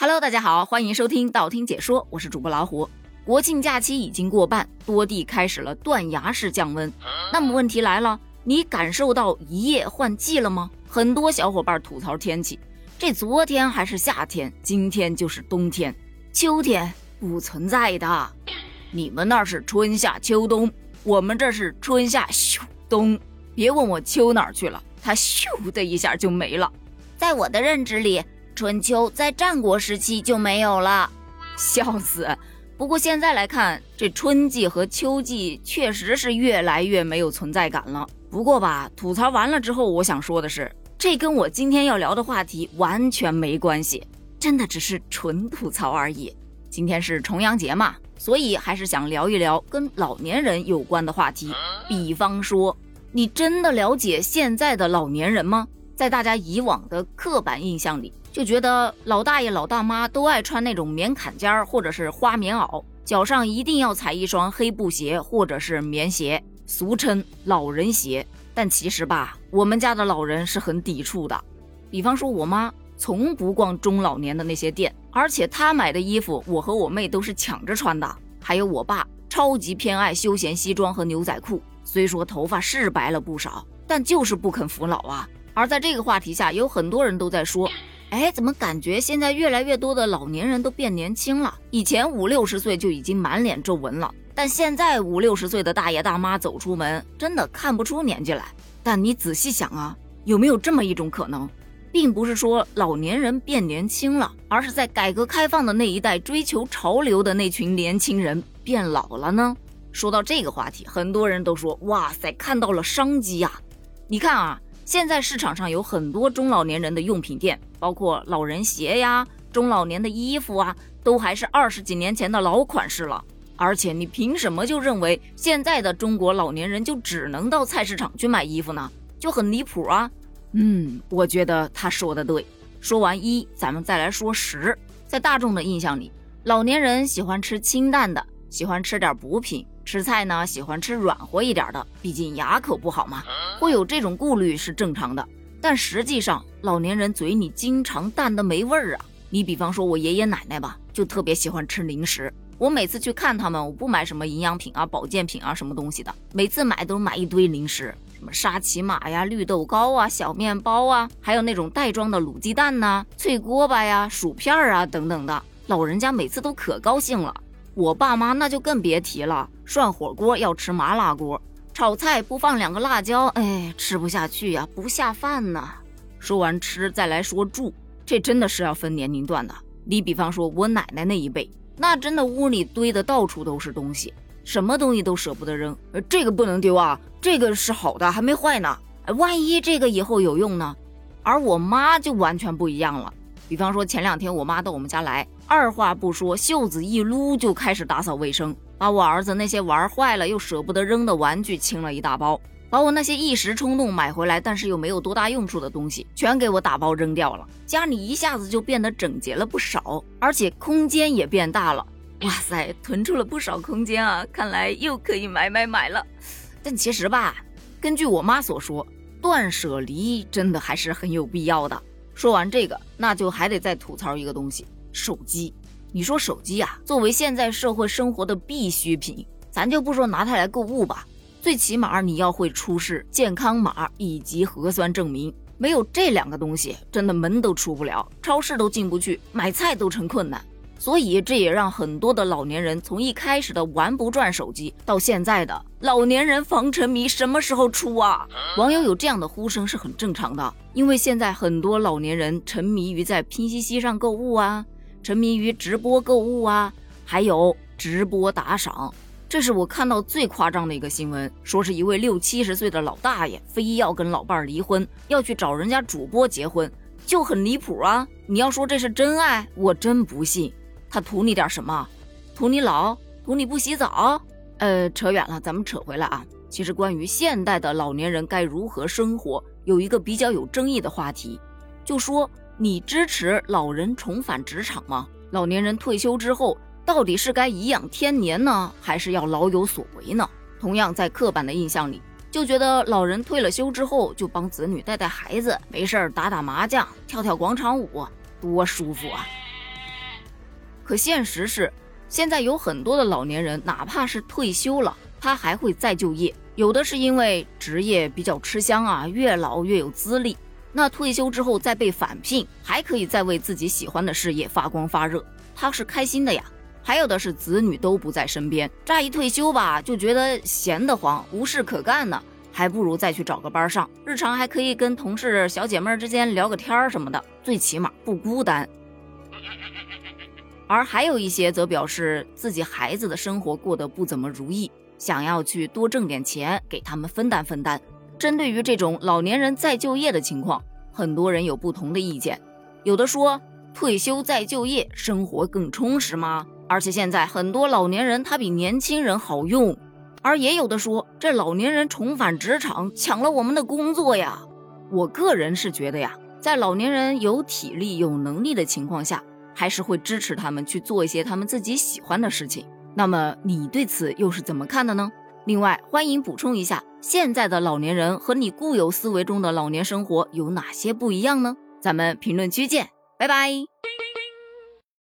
Hello，大家好，欢迎收听道听解说，我是主播老虎。国庆假期已经过半，多地开始了断崖式降温。那么问题来了，你感受到一夜换季了吗？很多小伙伴吐槽天气，这昨天还是夏天，今天就是冬天，秋天不存在的。你们那是春夏秋冬，我们这是春夏秋冬。别问我秋哪儿去了，它咻的一下就没了。在我的认知里。春秋在战国时期就没有了，笑死！不过现在来看，这春季和秋季确实是越来越没有存在感了。不过吧，吐槽完了之后，我想说的是，这跟我今天要聊的话题完全没关系，真的只是纯吐槽而已。今天是重阳节嘛，所以还是想聊一聊跟老年人有关的话题。比方说，你真的了解现在的老年人吗？在大家以往的刻板印象里。就觉得老大爷老大妈都爱穿那种棉坎肩儿或者是花棉袄，脚上一定要踩一双黑布鞋或者是棉鞋，俗称老人鞋。但其实吧，我们家的老人是很抵触的。比方说，我妈从不逛中老年的那些店，而且她买的衣服，我和我妹都是抢着穿的。还有我爸超级偏爱休闲西装和牛仔裤，虽说头发是白了不少，但就是不肯服老啊。而在这个话题下，有很多人都在说。哎，怎么感觉现在越来越多的老年人都变年轻了？以前五六十岁就已经满脸皱纹了，但现在五六十岁的大爷大妈走出门，真的看不出年纪来。但你仔细想啊，有没有这么一种可能，并不是说老年人变年轻了，而是在改革开放的那一代追求潮流的那群年轻人变老了呢？说到这个话题，很多人都说：“哇塞，看到了商机呀！”你看啊。现在市场上有很多中老年人的用品店，包括老人鞋呀、中老年的衣服啊，都还是二十几年前的老款式了。而且你凭什么就认为现在的中国老年人就只能到菜市场去买衣服呢？就很离谱啊！嗯，我觉得他说的对。说完一，咱们再来说十。在大众的印象里，老年人喜欢吃清淡的，喜欢吃点补品。吃菜呢，喜欢吃软和一点的，毕竟牙口不好嘛。会有这种顾虑是正常的，但实际上老年人嘴里经常淡的没味儿啊。你比方说我爷爷奶奶吧，就特别喜欢吃零食。我每次去看他们，我不买什么营养品啊、保健品啊什么东西的，每次买都买一堆零食，什么沙琪玛呀、绿豆糕啊、小面包啊，还有那种袋装的卤鸡蛋呐、脆锅巴呀、薯片啊等等的。老人家每次都可高兴了。我爸妈那就更别提了，涮火锅要吃麻辣锅，炒菜不放两个辣椒，哎，吃不下去呀，不下饭呐。说完吃，再来说住，这真的是要分年龄段的。你比方说我奶奶那一辈，那真的屋里堆的到处都是东西，什么东西都舍不得扔，这个不能丢啊，这个是好的，还没坏呢，万一这个以后有用呢？而我妈就完全不一样了。比方说前两天我妈到我们家来，二话不说，袖子一撸就开始打扫卫生，把我儿子那些玩坏了又舍不得扔的玩具清了一大包，把我那些一时冲动买回来但是又没有多大用处的东西全给我打包扔掉了。家里一下子就变得整洁了不少，而且空间也变大了。哇塞，囤出了不少空间啊！看来又可以买买买了。但其实吧，根据我妈所说，断舍离真的还是很有必要的。说完这个，那就还得再吐槽一个东西——手机。你说手机啊，作为现在社会生活的必需品，咱就不说拿它来购物吧，最起码你要会出示健康码以及核酸证明。没有这两个东西，真的门都出不了，超市都进不去，买菜都成困难。所以这也让很多的老年人从一开始的玩不转手机，到现在的老年人防沉迷什么时候出啊？网友有这样的呼声是很正常的，因为现在很多老年人沉迷于在拼夕夕上购物啊，沉迷于直播购物啊，还有直播打赏。这是我看到最夸张的一个新闻，说是一位六七十岁的老大爷非要跟老伴儿离婚，要去找人家主播结婚，就很离谱啊！你要说这是真爱，我真不信。他图你点什么？图你老？图你不洗澡？呃，扯远了，咱们扯回来啊。其实关于现代的老年人该如何生活，有一个比较有争议的话题，就说你支持老人重返职场吗？老年人退休之后，到底是该颐养天年呢，还是要老有所为呢？同样，在刻板的印象里，就觉得老人退了休之后，就帮子女带带孩子，没事儿打打麻将，跳跳广场舞，多舒服啊！可现实是，现在有很多的老年人，哪怕是退休了，他还会再就业。有的是因为职业比较吃香啊，越老越有资历。那退休之后再被返聘，还可以再为自己喜欢的事业发光发热，他是开心的呀。还有的是子女都不在身边，乍一退休吧，就觉得闲得慌，无事可干呢，还不如再去找个班上，日常还可以跟同事小姐妹之间聊个天儿什么的，最起码不孤单。而还有一些则表示自己孩子的生活过得不怎么如意，想要去多挣点钱给他们分担分担。针对于这种老年人再就业的情况，很多人有不同的意见。有的说退休再就业，生活更充实吗？而且现在很多老年人他比年轻人好用。而也有的说这老年人重返职场，抢了我们的工作呀。我个人是觉得呀，在老年人有体力有能力的情况下。还是会支持他们去做一些他们自己喜欢的事情。那么你对此又是怎么看的呢？另外，欢迎补充一下，现在的老年人和你固有思维中的老年生活有哪些不一样呢？咱们评论区见，拜拜。